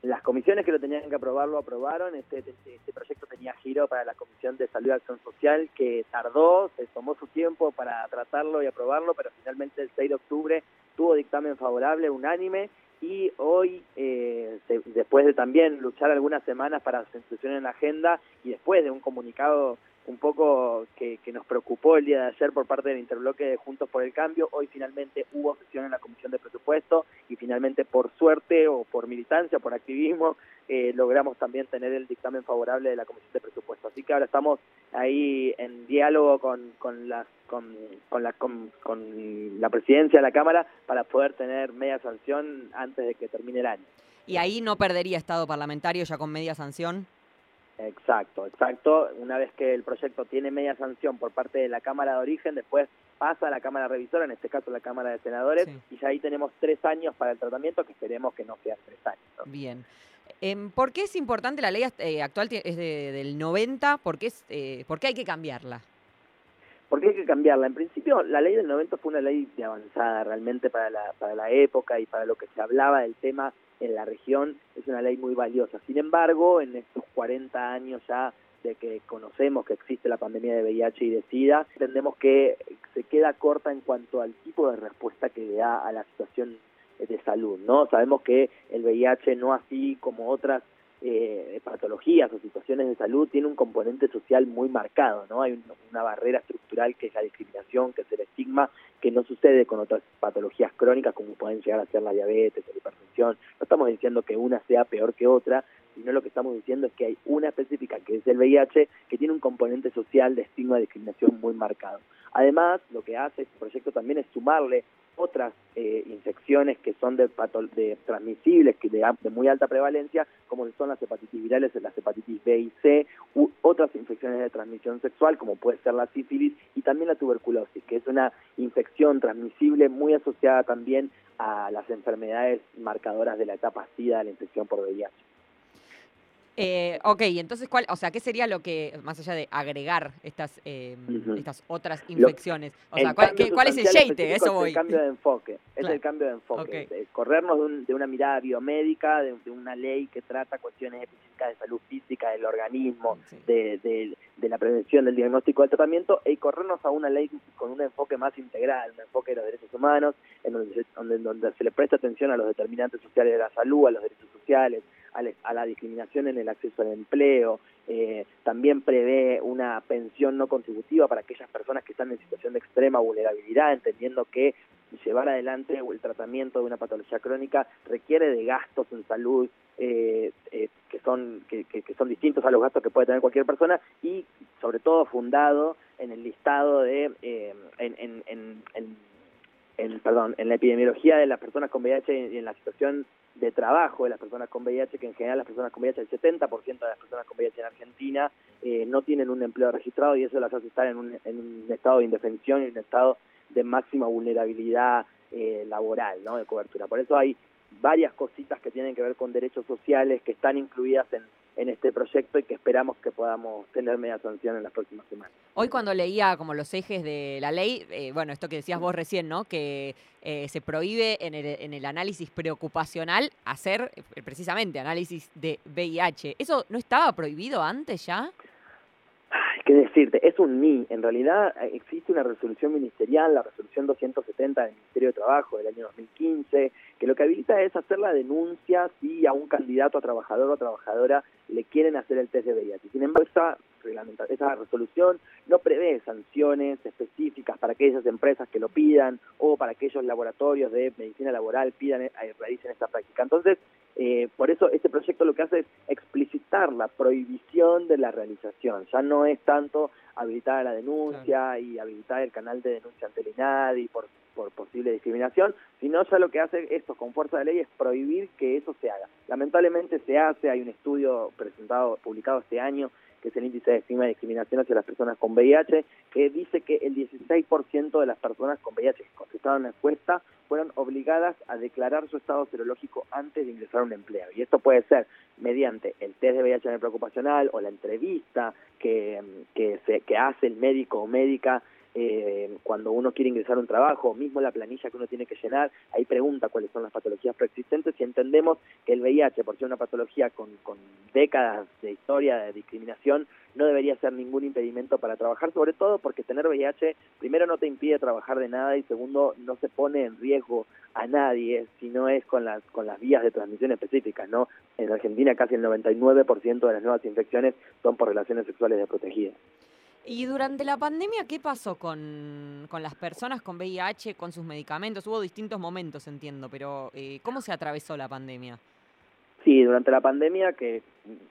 Las comisiones que lo tenían que aprobar lo aprobaron. Este, este, este proyecto tenía giro para la Comisión de Salud y Acción Social, que tardó, se tomó su tiempo para tratarlo y aprobarlo, pero finalmente el 6 de octubre tuvo dictamen favorable, unánime, y hoy, eh, después de también luchar algunas semanas para su en la agenda, y después de un comunicado un poco que, que nos preocupó el día de ayer por parte del interbloque de Juntos por el Cambio, hoy finalmente hubo sesión en la Comisión de Presupuesto y finalmente por suerte o por militancia, por activismo, eh, logramos también tener el dictamen favorable de la Comisión de Presupuesto. Así que ahora estamos ahí en diálogo con, con, la, con, con la presidencia de la Cámara para poder tener media sanción antes de que termine el año. Y ahí no perdería estado parlamentario ya con media sanción. Exacto, exacto. Una vez que el proyecto tiene media sanción por parte de la Cámara de Origen, después pasa a la Cámara Revisora, en este caso la Cámara de Senadores, y ya ahí tenemos tres años para el tratamiento, que esperemos que no sean tres años. ¿no? Bien. Em, ¿Por qué es importante la ley eh, actual? Es de- del 90. ¿Por qué, es, eh, ¿Por qué hay que cambiarla? ¿Por qué hay que cambiarla? En principio, la ley del 90 fue una ley de avanzada realmente para la, para la época y para lo que se hablaba del tema en la región. Es una ley muy valiosa. Sin embargo, en estos 40 años ya de que conocemos que existe la pandemia de VIH y de SIDA, entendemos que se queda corta en cuanto al tipo de respuesta que le da a la situación de salud, ¿no? Sabemos que el VIH no así como otras eh, patologías o situaciones de salud tiene un componente social muy marcado, ¿no? Hay un- una barrera estructural que es la discriminación, que es el estigma, que no sucede con otras patologías crónicas como pueden llegar a ser la diabetes, la hipertensión. No estamos diciendo que una sea peor que otra, sino lo que estamos diciendo es que hay una específica que es el VIH que tiene un componente social de estigma y discriminación muy marcado. Además, lo que hace este proyecto también es sumarle otras eh, infecciones que son de, de transmisibles, que de muy alta prevalencia, como son las hepatitis virales, las hepatitis B y C, u otras infecciones de transmisión sexual, como puede ser la sífilis, y también la tuberculosis, que es una infección transmisible muy asociada también a las enfermedades marcadoras de la etapa SIDA, de la infección por VIH. Eh, ok, entonces, ¿cuál, o sea, ¿qué sería lo que, más allá de agregar estas, eh, estas otras infecciones? O sea, ¿cuál, qué- cuál es el yeite? Eso es voy. el cambio de enfoque, es Claro. el cambio de enfoque, es corrernos de, un- de una mirada biomédica, de, de una ley que trata cuestiones específicas de salud física del organismo, de, de- de la prevención, del diagnóstico, del tratamiento, y corrernos a una ley con un enfoque más integral, un enfoque de los derechos humanos, en donde donde, donde se le presta atención a los determinantes sociales de la salud, a los derechos sociales, a, la- discriminación en el acceso al empleo, eh, también prevé una pensión no contributiva para aquellas personas que están en situación de extrema vulnerabilidad, entendiendo que llevar adelante el tratamiento de una patología crónica requiere de gastos en salud eh, eh, que son que- que son distintos a los gastos que puede tener cualquier persona y sobre todo fundado en el listado de eh, en, en- en- en- en, perdón, en la epidemiología de las personas con VIH y en la situación de trabajo de las personas con VIH, que en general las personas con VIH, el 70% de las personas con VIH en Argentina eh, no tienen un empleo registrado y eso las hace estar en un, en un estado de indefensión y un estado de máxima vulnerabilidad eh, laboral, ¿no? De cobertura. Por eso hay varias cositas que tienen que ver con derechos sociales que están incluidas en, en este proyecto y que esperamos que podamos tener media sanción en las próximas semanas. Hoy cuando leía como los ejes de la ley, eh, bueno, esto que decías vos recién, ¿no? Que eh, se prohíbe en el, en el análisis preocupacional hacer eh, precisamente análisis de VIH. ¿Eso no estaba prohibido antes ya? Que decirte, es un ni. En realidad eh, existe una resolución ministerial, la resolución 270 del Ministerio de Trabajo del año 2015, que lo que habilita es hacer la denuncia si a un candidato a trabajador o trabajadora le quieren hacer el test de VIH. Sin embargo, esa, esa resolución no prevé sanciones específicas para aquellas empresas que lo pidan o para aquellos laboratorios de medicina laboral pidan, eh, realicen esta práctica. Entonces, eh, por eso este proyecto lo que hace es explicitar la prohibición de la realización. Ya no es tanto habilitar la denuncia y habilitar el canal de denuncia ante el INADI por, por posible discriminación, sino ya lo que hace esto con fuerza de ley es prohibir que eso se haga. Lamentablemente se hace, hay un estudio presentado, publicado este año, que es el índice de estigma y discriminación hacia las personas con VIH, que dice que el 16% de las personas con VIH que contestaron la encuesta fueron obligadas a declarar su estado serológico antes de ingresar a un empleo. Y esto puede ser mediante el test de VIH en el preocupacional o la entrevista que, que, se, que hace el médico o médica eh, cuando uno quiere ingresar a un trabajo, mismo la planilla que uno tiene que llenar, ahí pregunta cuáles son las patologías preexistentes y entendemos que el VIH, por ser una patología con, con décadas de historia de discriminación, no debería ser ningún impedimento para trabajar, sobre todo porque tener VIH, primero no te impide trabajar de nada y segundo no se pone en riesgo a nadie si no es con las, con las vías de transmisión específicas, ¿no? En Argentina casi el 99% de las nuevas infecciones son por relaciones sexuales desprotegidas. Y durante la pandemia, ¿qué pasó con, con las personas con VIH, con sus medicamentos? Hubo distintos momentos, entiendo, pero eh, ¿cómo se atravesó la pandemia? Sí, durante la pandemia, que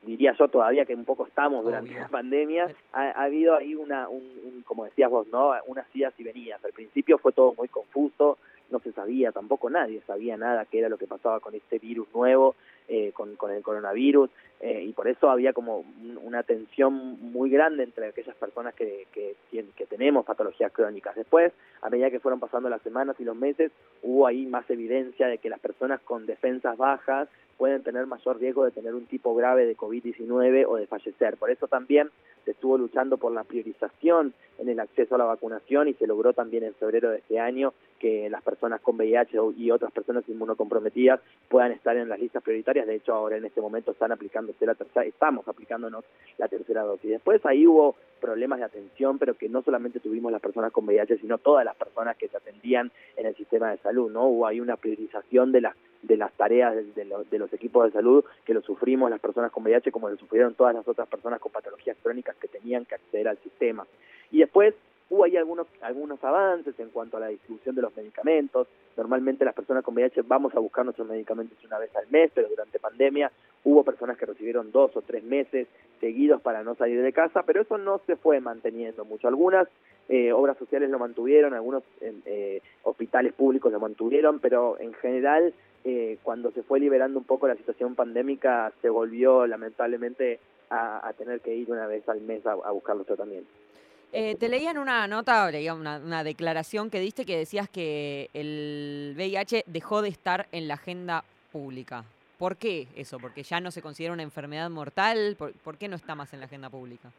diría yo todavía que un poco estamos durante la pandemia, ha, ha habido ahí una, un, un, como decías vos, ¿no? Unas idas y venidas. Al principio fue todo muy confuso, no se sabía, tampoco nadie sabía nada qué era lo que pasaba con este virus nuevo, eh, con, con el coronavirus, eh, y por eso había como un- una tensión muy grande entre aquellas personas que, que, que tenemos patologías crónicas. Después, a medida que fueron pasando las semanas y los meses, hubo ahí más evidencia de que las personas con defensas bajas pueden tener mayor riesgo de tener un tipo grave de COVID-19 o de fallecer. Por eso también se estuvo luchando por la priorización en el acceso a la vacunación y se logró también en febrero de este año que las personas con VIH y otras personas inmunocomprometidas puedan estar en las listas prioritarias. De hecho, ahora en este momento están la tercera, estamos aplicándonos la tercera dosis. Después ahí hubo problemas de atención, pero que no solamente tuvimos las personas con VIH, sino todas las personas que se atendían en el sistema de salud, ¿no? Hubo ahí una priorización de las de las tareas de, de los, de los equipos de salud que lo sufrimos las personas con VIH como lo sufrieron todas las otras personas con patologías crónicas que tenían que acceder al sistema. Y después hubo ahí algunos algunos avances en cuanto a la distribución de los medicamentos. Normalmente las personas con VIH vamos a buscar nuestros medicamentos una vez al mes, pero durante pandemia hubo personas que recibieron dos o tres meses seguidos para no salir de casa, pero eso no se fue manteniendo mucho. Algunas eh, obras sociales lo mantuvieron, algunos eh, hospitales públicos lo mantuvieron, pero en general eh, cuando se fue liberando un poco la situación pandémica se volvió lamentablemente a, tener que ir una vez al mes a buscar los tratamientos. Eh, te leía en una nota, o leía una, una declaración que diste que decías que el VIH dejó de estar en la agenda pública. ¿Por qué eso? ¿Porque ya no se considera una enfermedad mortal? ¿Por, por qué no está más en la agenda pública?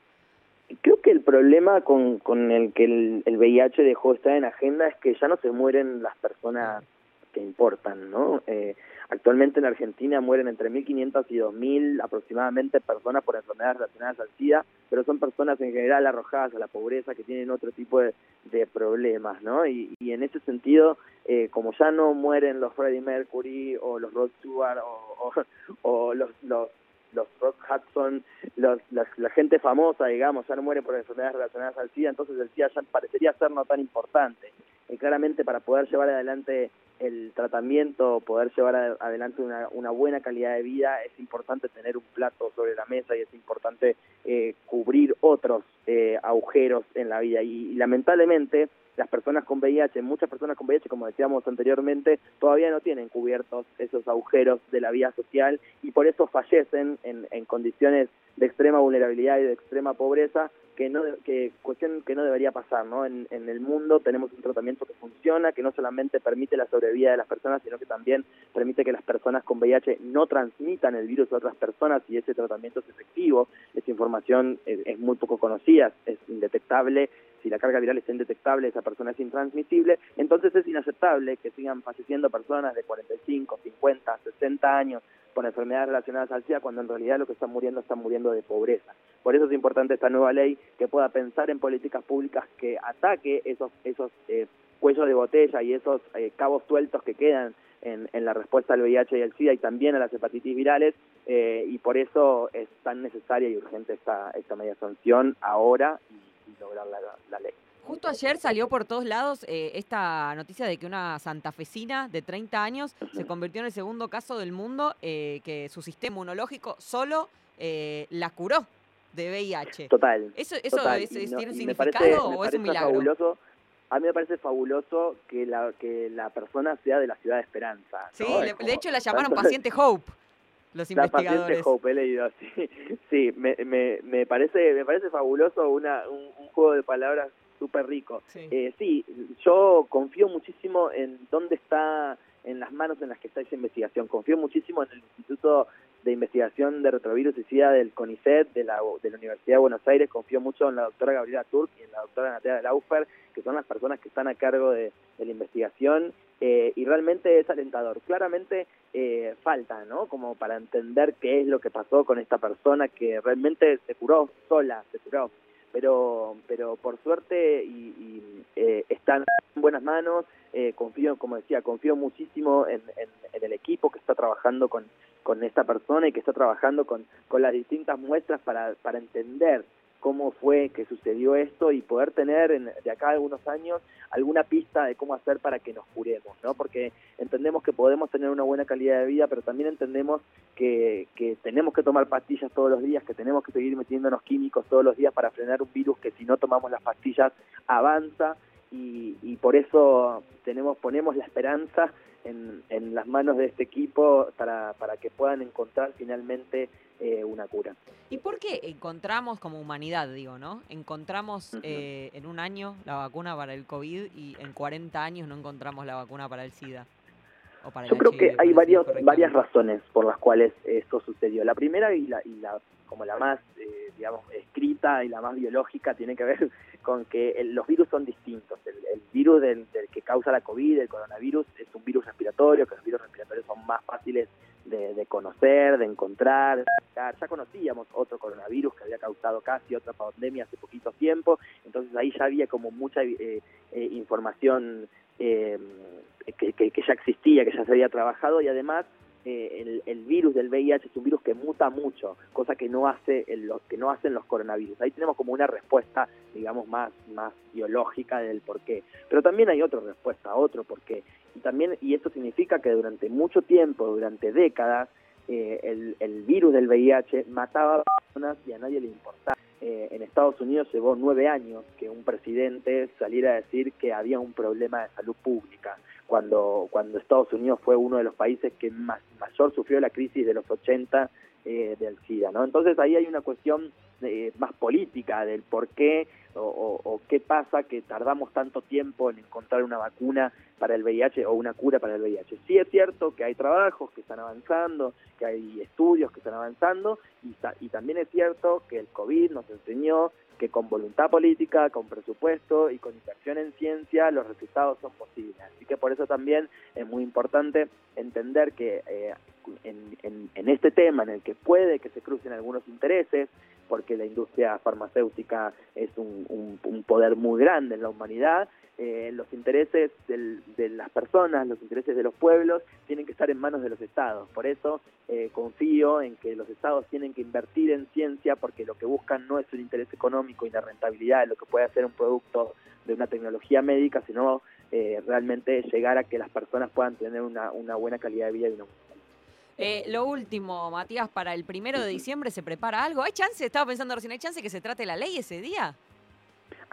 Creo que el problema con, con el que el, el VIH dejó de estar en agenda es que ya no se mueren las personas que importan, ¿no? Eh, actualmente en Argentina mueren entre 1.500 y 2.000 aproximadamente personas por enfermedades relacionadas al SIDA, pero son personas en general arrojadas a la pobreza que tienen otro tipo de, problemas, ¿no? Y, en ese sentido, eh, como ya no mueren los Freddie Mercury o los Rod Stewart o, o, o los, los los Rock Hudson, los, la, la gente famosa, digamos, ya no muere por enfermedades relacionadas al SIDA, entonces el SIDA ya parecería ser no tan importante. Claramente para poder llevar adelante el tratamiento, poder llevar adelante una, una buena calidad de vida, es importante tener un plato sobre la mesa y es importante eh, cubrir otros eh, agujeros en la vida. Y lamentablemente las personas con VIH, muchas personas con VIH, como decíamos anteriormente, todavía no tienen cubiertos esos agujeros de la vida social y por eso fallecen en, en condiciones de extrema vulnerabilidad y de extrema pobreza que no que cuestión que no debería pasar no en, en el mundo tenemos un tratamiento que funciona que no solamente permite la sobrevida de las personas sino que también permite que las personas con VIH no transmitan el virus a otras personas y ese tratamiento es efectivo esa información es muy poco conocida es indetectable si la carga viral es indetectable, esa persona es intransmisible, entonces es inaceptable que sigan falleciendo personas de 45, 50, 60 años con enfermedades relacionadas al SIDA cuando en realidad lo que están muriendo están muriendo de pobreza. Por eso es importante esta nueva ley que pueda pensar en políticas públicas que ataque esos esos eh, cuellos de botella y esos eh, cabos sueltos que quedan en, en, la respuesta al VIH y al SIDA y también a las hepatitis virales eh, y por eso es tan necesaria y urgente esta, esta media sanción ahora y, lograr la, la, ley. Justo ayer salió por todos lados eh, esta noticia de que una santafesina de 30 años se convirtió en el segundo caso del mundo eh, que su sistema inmunológico solo eh, la curó de VIH. Total. ¿Eso, eso total. Es, no, ¿tiene un significado parece, o es un milagro? Fabuloso. A mí me parece fabuloso que la, que la persona sea de la ciudad de Esperanza. Sí, ¿no? le, como, de hecho la llamaron paciente Hope. Los la investigadores. paciente Hope, he leído así. Sí, me, me, me, parece, me parece fabuloso una, un, un juego de palabras súper rico. Sí. Eh, sí, yo confío muchísimo en dónde está, en las manos en las que está esa investigación. Confío muchísimo en el Instituto de Investigación de Retrovirus y SIDA del CONICET, de la, de la Universidad de Buenos Aires. Confío mucho en la doctora Gabriela Turk y en la doctora Natalia Laufer, que son las personas que están a cargo de, la investigación. Eh, y realmente es alentador. Claramente eh, falta, ¿no? Como para entender qué es lo que pasó con esta persona que realmente se curó sola, se curó pero pero por suerte y, y eh, están en buenas manos eh, confío como decía confío muchísimo en, el equipo que está trabajando con con esta persona y que está trabajando con con las distintas muestras para para entender cómo fue que sucedió esto y poder tener en, de acá a algunos años alguna pista de cómo hacer para que nos curemos, ¿no? Porque entendemos que podemos tener una buena calidad de vida, pero también entendemos que, que tenemos que tomar pastillas todos los días, que tenemos que seguir metiéndonos químicos todos los días para frenar un virus que si no tomamos las pastillas avanza y, y por eso tenemos ponemos la esperanza en, en, las manos de este equipo para, para que puedan encontrar finalmente eh, una cura. ¿Y por qué encontramos como humanidad, digo, ¿no? Encontramos uh -huh. eh, en un año la vacuna para el COVID y en 40 años no encontramos la vacuna para el SIDA. O para Yo el creo HIV, que hay varios, varias razones por las cuales esto sucedió. La primera y la, y la como la más, eh, digamos, escrita y la más biológica tiene que ver con que el, los virus son distintos. El, el virus del, del, que causa la COVID, el coronavirus, es un virus respiratorio, que los virus respiratorios son más fáciles de, conocer, de encontrar, ya conocíamos otro coronavirus que había causado casi otra pandemia hace poquito tiempo, entonces ahí ya había como mucha eh, eh, información eh, que, que ya existía, que ya se había trabajado. Y además eh, el, el, virus del VIH es un virus que muta mucho, cosa que no hace el, que no hacen los coronavirus. Ahí tenemos como una respuesta, digamos, más, más biológica del por qué. Pero también hay otra respuesta, otro por qué. Y también, y esto significa que durante mucho tiempo, durante décadas, eh, el, el, virus del VIH mataba a personas y a nadie le importaba. Eh, en Estados Unidos llevó nueve años que un presidente saliera a decir que había un problema de salud pública cuando, cuando Estados Unidos fue uno de los países que más, mayor sufrió la crisis de los 80 eh, del SIDA. ¿no? Entonces ahí hay una cuestión eh, más política del por qué o, qué pasa que tardamos tanto tiempo en encontrar una vacuna para el VIH o una cura para el VIH. Sí es cierto que hay trabajos que están avanzando, que hay estudios que están avanzando y, y también es cierto que el COVID nos enseñó que con voluntad política, con presupuesto y con inversión en ciencia los resultados son posibles. Así que por eso también es muy importante entender que eh, en, en, en, este tema en el que puede que se crucen algunos intereses, porque la industria farmacéutica es un, un, un poder muy grande en la humanidad, eh, los intereses del, de las personas, los intereses de los pueblos, tienen que estar en manos de los estados. Por eso eh, confío en que los estados tienen que invertir en ciencia porque lo que buscan no es el interés económico y la rentabilidad de lo que puede hacer un producto de una tecnología médica, sino eh, realmente llegar a que las personas puedan tener una, una buena calidad de vida y una Eh, lo último, Matías, para el primero de diciembre se prepara algo. ¿Hay chance? Estaba pensando recién, ¿hay chance que se trate la ley ese día?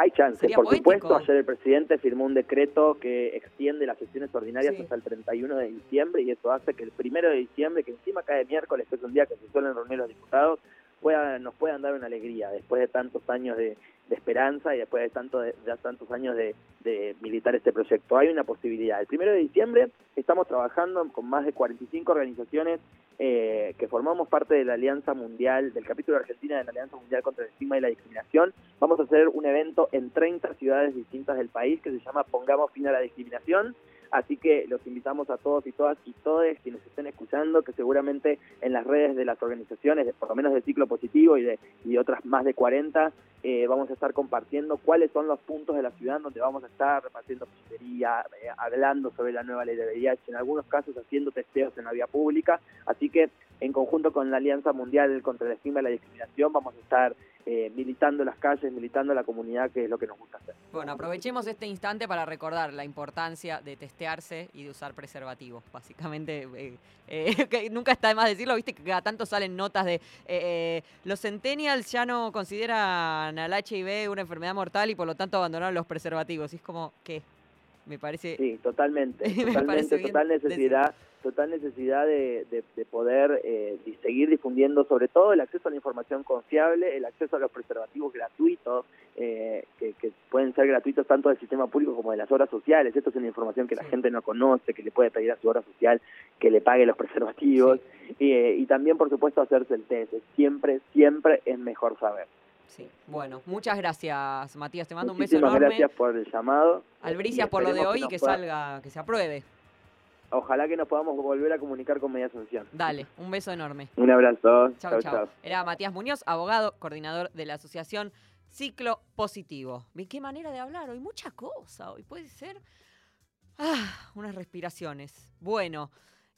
Hay chances, por poético. supuesto. Ayer el presidente firmó un decreto que extiende las sesiones ordinarias Sí. hasta el 31 de diciembre y eso hace que el primero de diciembre, que encima cae miércoles, que es un día que se suelen reunir los diputados, pueda, nos puedan dar una alegría después de tantos años de, de esperanza y después de, tanto de, tantos años de, de militar este proyecto. Hay una posibilidad. El primero de diciembre estamos trabajando con más de 45 organizaciones eh, que formamos parte de la Alianza Mundial, del capítulo Argentina de la Alianza Mundial contra el Estigma y la Discriminación. Vamos a hacer un evento en 30 ciudades distintas del país que se llama Pongamos fin a la discriminación. Así que los invitamos a todos y todas y todos quienes estén escuchando, que seguramente en las redes de las organizaciones, por lo menos de Ciclo Positivo y de y otras más de 40, eh, vamos a estar compartiendo cuáles son los puntos de la ciudad donde vamos a estar repartiendo billetería, eh, hablando sobre la nueva ley de VIH, en algunos casos haciendo testeos en la vía pública. Así que en conjunto con la Alianza Mundial contra el Estigma y la Discriminación vamos a estar eh, militando las calles, militando la comunidad, que es lo que nos gusta hacer. Bueno, aprovechemos este instante para recordar la importancia de testearse y de usar preservativos. Básicamente, eh, eh, que nunca está de más decirlo, viste que cada tanto salen notas de eh, eh, los centennials ya no consideran al HIV una enfermedad mortal y por lo tanto abandonaron los preservativos. Y es como que me parece... Sí, totalmente, totalmente, total necesidad, total necesidad de, de- de poder eh, seguir difundiendo sobre todo el acceso a la información confiable, el acceso a los preservativos gratuitos, eh, que, que pueden ser gratuitos tanto del sistema público como de las obras sociales. Esto es una información que la gente no conoce, que le puede pedir a su obra social que le pague los preservativos. Y, eh, y también, por supuesto, hacerse el test. Siempre, siempre es mejor saber. Sí. Bueno, muchas gracias, Matías. Te mando un beso enorme. gracias por el llamado. Albricias por lo de hoy y que pueda- salga, que se apruebe. Ojalá que nos podamos volver a comunicar con Media Asunción. Dale, un beso enorme. Un abrazo. Chau, Chau, chau. chau. Era Matías Muñoz, abogado, coordinador de la asociación Ciclo Positivo. ¿Ve qué manera de hablar hoy? Mucha cosa hoy. Puede ser. Ah, unas respiraciones. Bueno.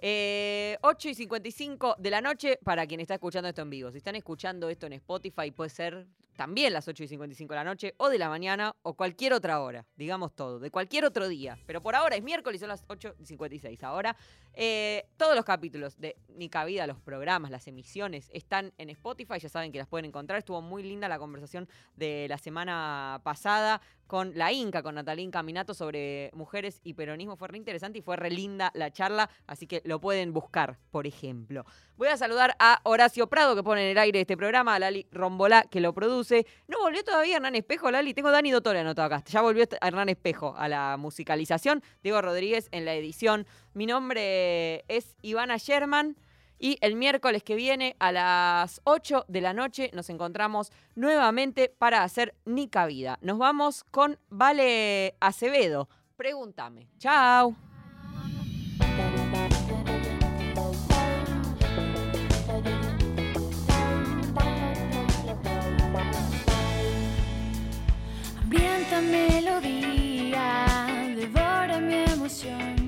eh, 8 y 55 de la noche para quien está escuchando esto en vivo. Si están escuchando esto en Spotify, puede ser también las 8 y 55 de la noche, o de la mañana, o cualquier otra hora. Digamos todo, de cualquier otro día. Pero por ahora es miércoles, son las 8 y 56. Ahora, eh, todos los capítulos de Ni Cabida, los programas, las emisiones, están en Spotify. Ya saben que las pueden encontrar. Estuvo muy linda la conversación de la semana pasada con la Inca, con Natalín Caminato sobre mujeres y peronismo. Fue re interesante y fue re linda la charla, así que lo pueden buscar, por ejemplo. Voy a saludar a Horacio Prado, que pone en el aire este programa, a Lali Rombolá, que lo produce. No volvió todavía Hernán Espejo, Lali. Tengo Dani Dottore anotado acá. Ya volvió Hernán Espejo a la musicalización. Diego Rodríguez en la edición. Mi nombre es Ivana Sherman. Y el miércoles que viene a las 8 de la noche nos encontramos nuevamente para hacer Ni Cabida. Nos vamos con Vale Acevedo. Pregúntame. Chao. melodía devora mi emoción.